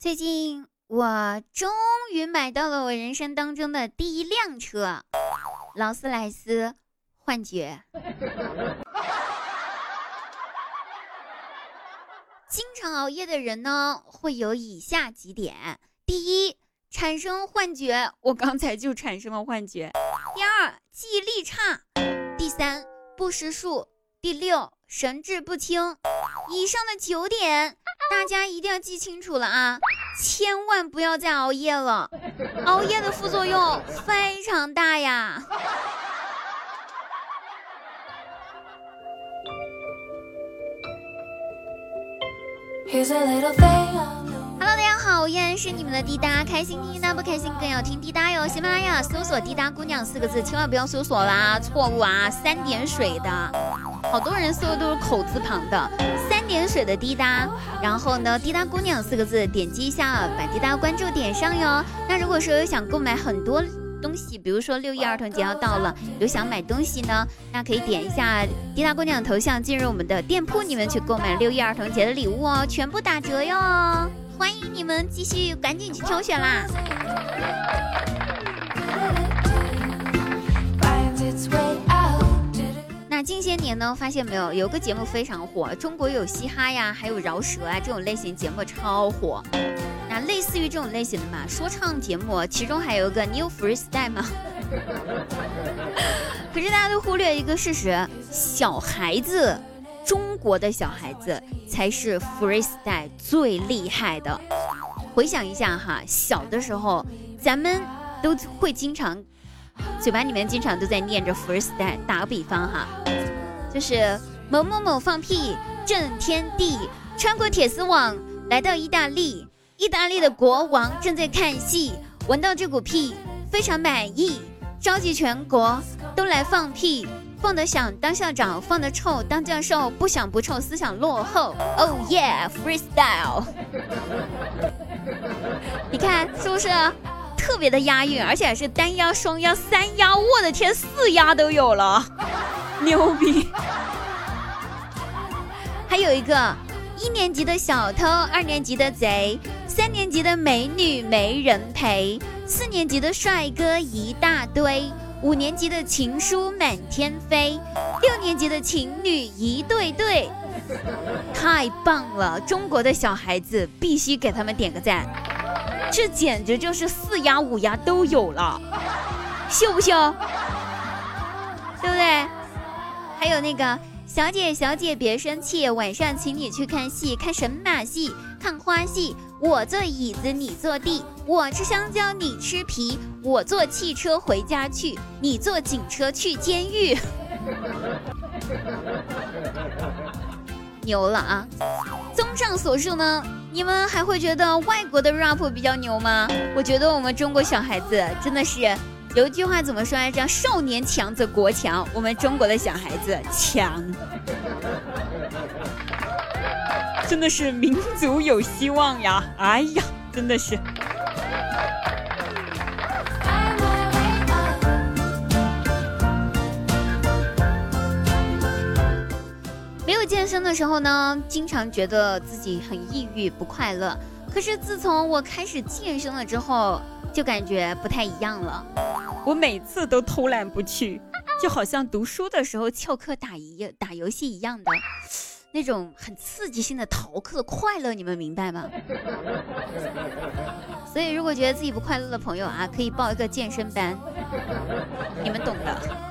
最近我终于买到了我人生当中的第一辆车，劳斯莱斯幻觉。经常熬夜的人呢，会有以下几点：第一，产生幻觉，我刚才就产生了幻觉；第二，记忆力差；第三，不识数；第六，神志不清。以上的九点，大家一定要记清楚了啊！千万不要再熬夜了，熬夜的副作用非常大呀。Hello，大家好，我依然是你们的滴答，开心滴答不开心更要听滴答哟。喜马拉雅搜索“滴答姑娘”四个字，千万不要搜索啦，错误啊！三点水的，好多人搜的都是口字旁的，三点水的滴答。然后呢，滴答姑娘四个字，点击一下，把滴答关注点上哟。那如果说有想购买很多。东西，比如说六一儿童节要到了，有想买东西呢，那可以点一下滴答姑娘的头像，进入我们的店铺，你们去购买六一儿童节的礼物哦，全部打折哟！欢迎你们继续赶紧去挑选啦。近些年呢，发现没有，有个节目非常火，中国有嘻哈呀，还有饶舌啊这种类型节目超火。那类似于这种类型的嘛，说唱节目，其中还有一个 New Freestyle 嘛。可是大家都忽略一个事实，小孩子，中国的小孩子才是 Freestyle 最厉害的。回想一下哈，小的时候咱们都会经常，嘴巴里面经常都在念着 Freestyle。打个比方哈，就是某某某放屁震天地，穿过铁丝网来到意大利。意大利的国王正在看戏，闻到这股屁，非常满意，召集全国都来放屁，放得响当校长，放得臭当教授，不响不臭思想落后。Oh yeah，freestyle！你看是不是特别的押韵，而且还是单押、双押、三押，我的天，四押都有了，牛逼！还有一个一年级的小偷，二年级的贼。三年级的美女没人陪，四年级的帅哥一大堆，五年级的情书满天飞，六年级的情侣一对对，太棒了！中国的小孩子必须给他们点个赞，这简直就是四丫五丫都有了，秀不秀？对不对？还有那个小姐小姐别生气，晚上请你去看戏，看神马戏，看花戏。我坐椅子，你坐地；我吃香蕉，你吃皮；我坐汽车回家去，你坐警车去监狱。牛了啊！综上所述呢，你们还会觉得外国的 rap 比较牛吗？我觉得我们中国小孩子真的是有一句话怎么说来着？少年强则国强。我们中国的小孩子强。真的是民族有希望呀！哎呀，真的是。没有健身的时候呢，经常觉得自己很抑郁、不快乐。可是自从我开始健身了之后，就感觉不太一样了。我每次都偷懒不去，就好像读书的时候翘课打一打游戏一样的。那种很刺激性的逃课快乐，你们明白吗？所以，如果觉得自己不快乐的朋友啊，可以报一个健身班，你们懂的。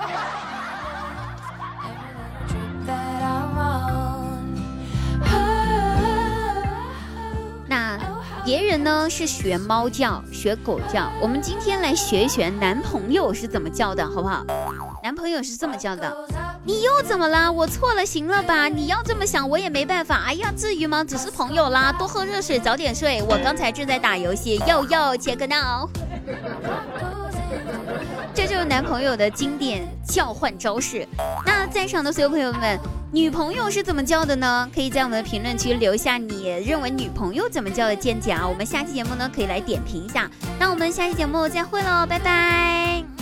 别人呢是学猫叫，学狗叫，我们今天来学一学男朋友是怎么叫的，好不好？男朋友是这么叫的。你又怎么了？我错了，行了吧？你要这么想，我也没办法。哎呀，至于吗？只是朋友啦，多喝热水，早点睡。我刚才正在打游戏，要要切个闹。这就是男朋友的经典叫唤招式。那在场的所有朋友们，女朋友是怎么叫的呢？可以在我们的评论区留下你认为女朋友怎么叫的见解啊。我们下期节目呢，可以来点评一下。那我们下期节目再会喽，拜拜。